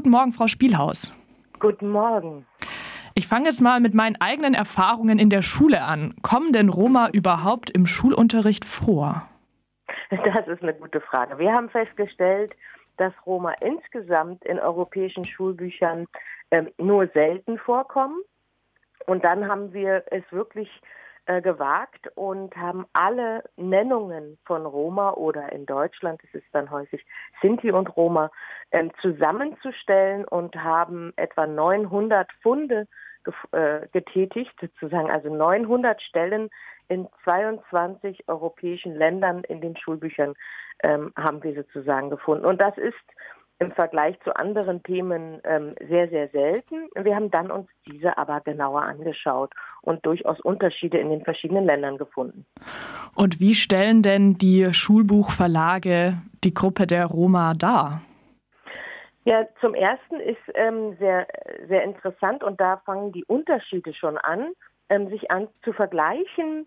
Guten Morgen, Frau Spielhaus. Guten Morgen. Ich fange jetzt mal mit meinen eigenen Erfahrungen in der Schule an. Kommen denn Roma überhaupt im Schulunterricht vor? Das ist eine gute Frage. Wir haben festgestellt, dass Roma insgesamt in europäischen Schulbüchern ähm, nur selten vorkommen. Und dann haben wir es wirklich äh, gewagt und haben alle Nennungen von Roma oder in Deutschland ist es dann häufig Sinti und Roma ähm, zusammenzustellen und haben etwa 900 Funde äh, getätigt, sozusagen also 900 Stellen in 22 europäischen Ländern in den Schulbüchern ähm, haben wir sozusagen gefunden. Und das ist im Vergleich zu anderen Themen ähm, sehr, sehr selten. Wir haben dann uns diese aber genauer angeschaut und durchaus Unterschiede in den verschiedenen Ländern gefunden. Und wie stellen denn die Schulbuchverlage die Gruppe der Roma dar? Ja, zum ersten ist ähm, sehr, sehr interessant und da fangen die Unterschiede schon an, ähm, sich an zu vergleichen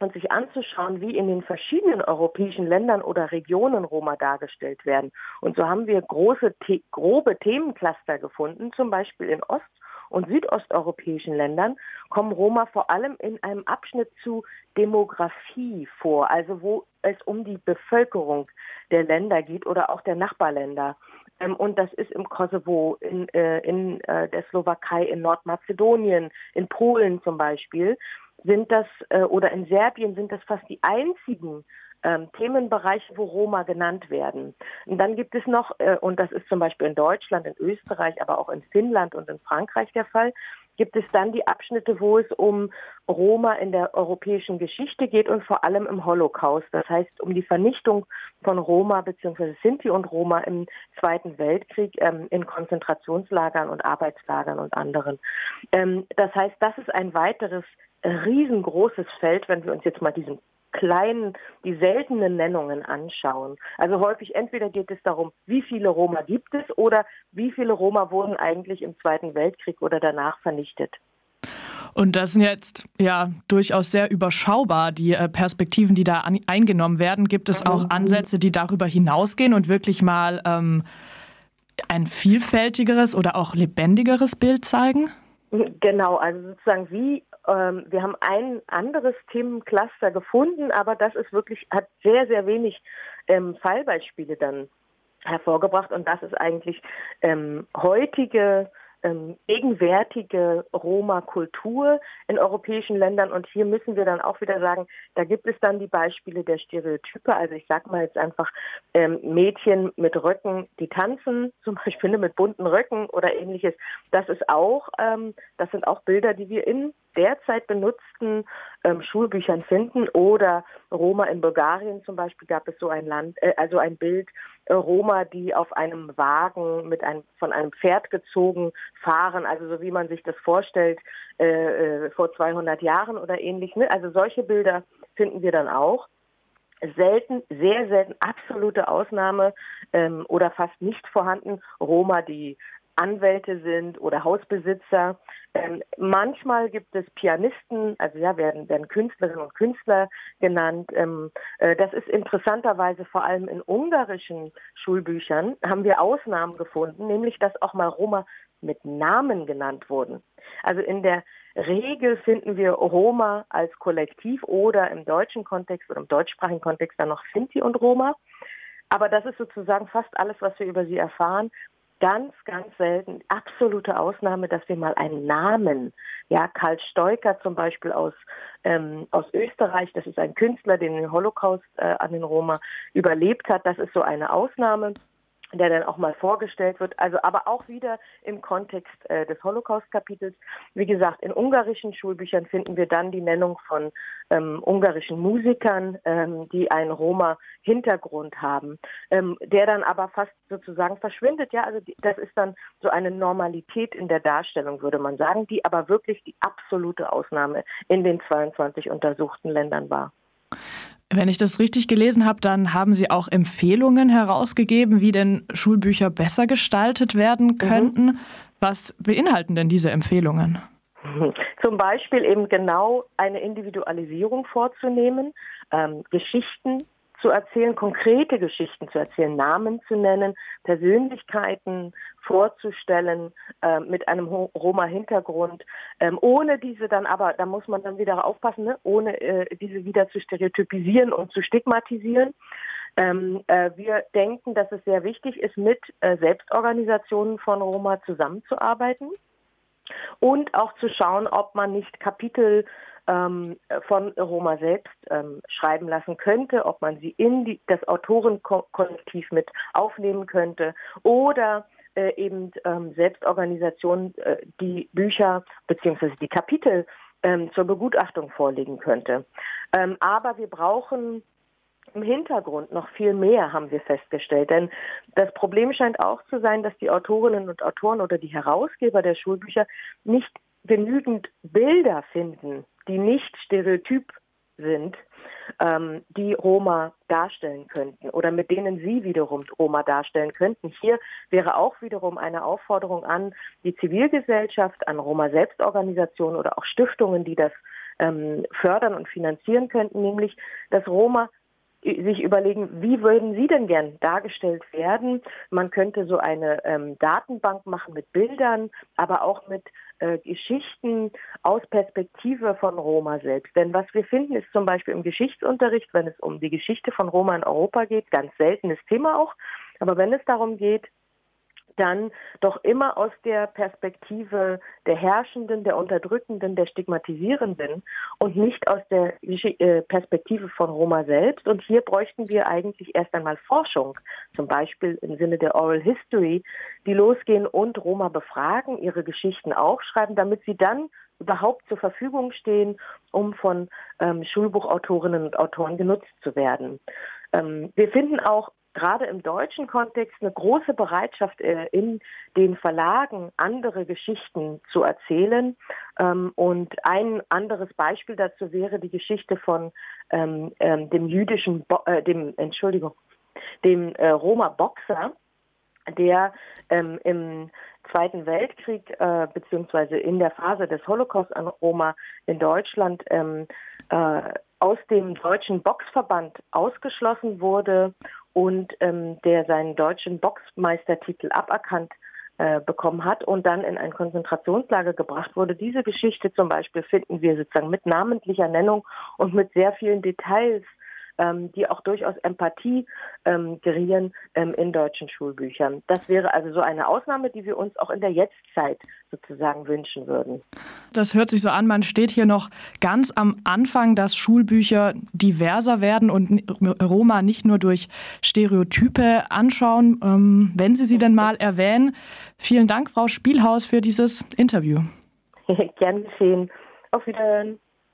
und sich anzuschauen, wie in den verschiedenen europäischen Ländern oder Regionen Roma dargestellt werden. Und so haben wir große, grobe Themencluster gefunden, zum Beispiel in Ost- und südosteuropäischen Ländern kommen Roma vor allem in einem Abschnitt zu Demografie vor, also wo es um die Bevölkerung der Länder geht oder auch der Nachbarländer. Ähm, und das ist im Kosovo, in, äh, in äh, der Slowakei, in Nordmazedonien, in Polen zum Beispiel sind das, äh, oder in Serbien sind das fast die einzigen ähm, Themenbereiche, wo Roma genannt werden. Und dann gibt es noch, äh, und das ist zum Beispiel in Deutschland, in Österreich, aber auch in Finnland und in Frankreich der Fall, gibt es dann die Abschnitte, wo es um Roma in der europäischen Geschichte geht und vor allem im Holocaust. Das heißt, um die Vernichtung von Roma bzw. Sinti und Roma im Zweiten Weltkrieg ähm, in Konzentrationslagern und Arbeitslagern und anderen. Ähm, das heißt, das ist ein weiteres riesengroßes Feld, wenn wir uns jetzt mal diesen kleinen, die seltenen Nennungen anschauen. Also häufig entweder geht es darum, wie viele Roma gibt es oder wie viele Roma wurden eigentlich im Zweiten Weltkrieg oder danach vernichtet. Und das sind jetzt ja durchaus sehr überschaubar, die äh, Perspektiven, die da an, eingenommen werden. Gibt es auch mhm. Ansätze, die darüber hinausgehen und wirklich mal ähm, ein vielfältigeres oder auch lebendigeres Bild zeigen? Genau, also sozusagen wie ähm, wir haben ein anderes Themencluster gefunden, aber das ist wirklich, hat sehr, sehr wenig ähm, Fallbeispiele dann hervorgebracht und das ist eigentlich ähm, heutige ähm, gegenwärtige Roma-Kultur in europäischen Ländern. Und hier müssen wir dann auch wieder sagen, da gibt es dann die Beispiele der Stereotype. Also ich sag mal jetzt einfach ähm, Mädchen mit Röcken, die tanzen, zum Beispiel mit bunten Röcken oder ähnliches. Das ist auch, ähm, das sind auch Bilder, die wir in derzeit benutzten ähm, Schulbüchern finden oder Roma in Bulgarien zum Beispiel gab es so ein Land, äh, also ein Bild äh, Roma, die auf einem Wagen mit einem von einem Pferd gezogen fahren, also so wie man sich das vorstellt äh, äh vor 200 Jahren oder ähnlich. Ne? Also solche Bilder finden wir dann auch selten, sehr selten, absolute Ausnahme ähm, oder fast nicht vorhanden. Roma, die Anwälte sind oder Hausbesitzer. Ähm, manchmal gibt es Pianisten, also ja, werden, werden Künstlerinnen und Künstler genannt. Ähm, äh, das ist interessanterweise vor allem in ungarischen Schulbüchern haben wir Ausnahmen gefunden, nämlich dass auch mal Roma mit Namen genannt wurden. Also in der Regel finden wir Roma als Kollektiv oder im deutschen Kontext oder im deutschsprachigen Kontext dann noch Sinti und Roma. Aber das ist sozusagen fast alles, was wir über sie erfahren ganz, ganz selten, absolute Ausnahme, dass wir mal einen Namen, ja, Karl Stoiker zum Beispiel aus, ähm, aus Österreich, das ist ein Künstler, den den Holocaust äh, an den Roma überlebt hat, das ist so eine Ausnahme der dann auch mal vorgestellt wird, also aber auch wieder im Kontext äh, des Holocaust-Kapitels. Wie gesagt, in ungarischen Schulbüchern finden wir dann die Nennung von ähm, ungarischen Musikern, ähm, die einen Roma-Hintergrund haben, ähm, der dann aber fast sozusagen verschwindet. Ja, also die, das ist dann so eine Normalität in der Darstellung, würde man sagen, die aber wirklich die absolute Ausnahme in den 22 untersuchten Ländern war. Wenn ich das richtig gelesen habe, dann haben Sie auch Empfehlungen herausgegeben, wie denn Schulbücher besser gestaltet werden mhm. könnten. Mhm. Was beinhalten denn diese Empfehlungen? Zum Beispiel eben genau eine Individualisierung vorzunehmen, ähm, Geschichten zu erzählen, konkrete Geschichten zu erzählen, Namen zu nennen, Persönlichkeiten vorzustellen äh, mit einem Roma-Hintergrund, ähm, ohne diese dann aber, da muss man dann wieder aufpassen, ne? ohne äh, diese wieder zu stereotypisieren und zu stigmatisieren. Ähm, äh, wir denken, dass es sehr wichtig ist, mit äh, Selbstorganisationen von Roma zusammenzuarbeiten und auch zu schauen, ob man nicht Kapitel ähm, von Roma selbst ähm, schreiben lassen könnte, ob man sie in die, das Autorenkollektiv mit aufnehmen könnte oder äh, eben ähm, Selbstorganisationen äh, die Bücher bzw. die Kapitel ähm, zur Begutachtung vorlegen könnte. Ähm, aber wir brauchen im Hintergrund noch viel mehr, haben wir festgestellt. Denn das Problem scheint auch zu sein, dass die Autorinnen und Autoren oder die Herausgeber der Schulbücher nicht genügend Bilder finden, die nicht stereotyp sind, ähm, die Roma darstellen könnten oder mit denen sie wiederum Roma darstellen könnten. Hier wäre auch wiederum eine Aufforderung an die Zivilgesellschaft, an Roma-Selbstorganisationen oder auch Stiftungen, die das ähm, fördern und finanzieren könnten, nämlich dass Roma sich überlegen, wie würden Sie denn gern dargestellt werden? Man könnte so eine ähm, Datenbank machen mit Bildern, aber auch mit äh, Geschichten aus Perspektive von Roma selbst. Denn was wir finden, ist zum Beispiel im Geschichtsunterricht, wenn es um die Geschichte von Roma in Europa geht, ganz seltenes Thema auch. Aber wenn es darum geht, dann doch immer aus der Perspektive der Herrschenden, der Unterdrückenden, der Stigmatisierenden und nicht aus der äh, Perspektive von Roma selbst. Und hier bräuchten wir eigentlich erst einmal Forschung, zum Beispiel im Sinne der Oral History, die losgehen und Roma befragen, ihre Geschichten aufschreiben, damit sie dann überhaupt zur Verfügung stehen, um von ähm, Schulbuchautorinnen und Autoren genutzt zu werden. Ähm, wir finden auch gerade im deutschen Kontext eine große Bereitschaft äh, in den Verlagen, andere Geschichten zu erzählen. Ähm, und ein anderes Beispiel dazu wäre die Geschichte von ähm, ähm, dem jüdischen, Bo äh, dem, Entschuldigung, dem äh, Roma-Boxer, der im Zweiten Weltkrieg beziehungsweise in der Phase des Holocaust an Roma in Deutschland aus dem deutschen Boxverband ausgeschlossen wurde und ähm, der seinen deutschen Boxmeistertitel aberkannt äh, bekommen hat und dann in ein Konzentrationslager gebracht wurde. Diese Geschichte zum Beispiel finden wir sozusagen mit namentlicher Nennung und mit sehr vielen Details ähm, die auch durchaus Empathie ähm, gerieren ähm, in deutschen Schulbüchern. Das wäre also so eine Ausnahme, die wir uns auch in der Jetztzeit sozusagen wünschen würden. Das hört sich so an, man steht hier noch ganz am Anfang, dass Schulbücher diverser werden und Roma nicht nur durch Stereotype anschauen, ähm, wenn Sie sie denn mal erwähnen. Vielen Dank, Frau Spielhaus, für dieses Interview. Gern geschehen. Auf Wiederhören.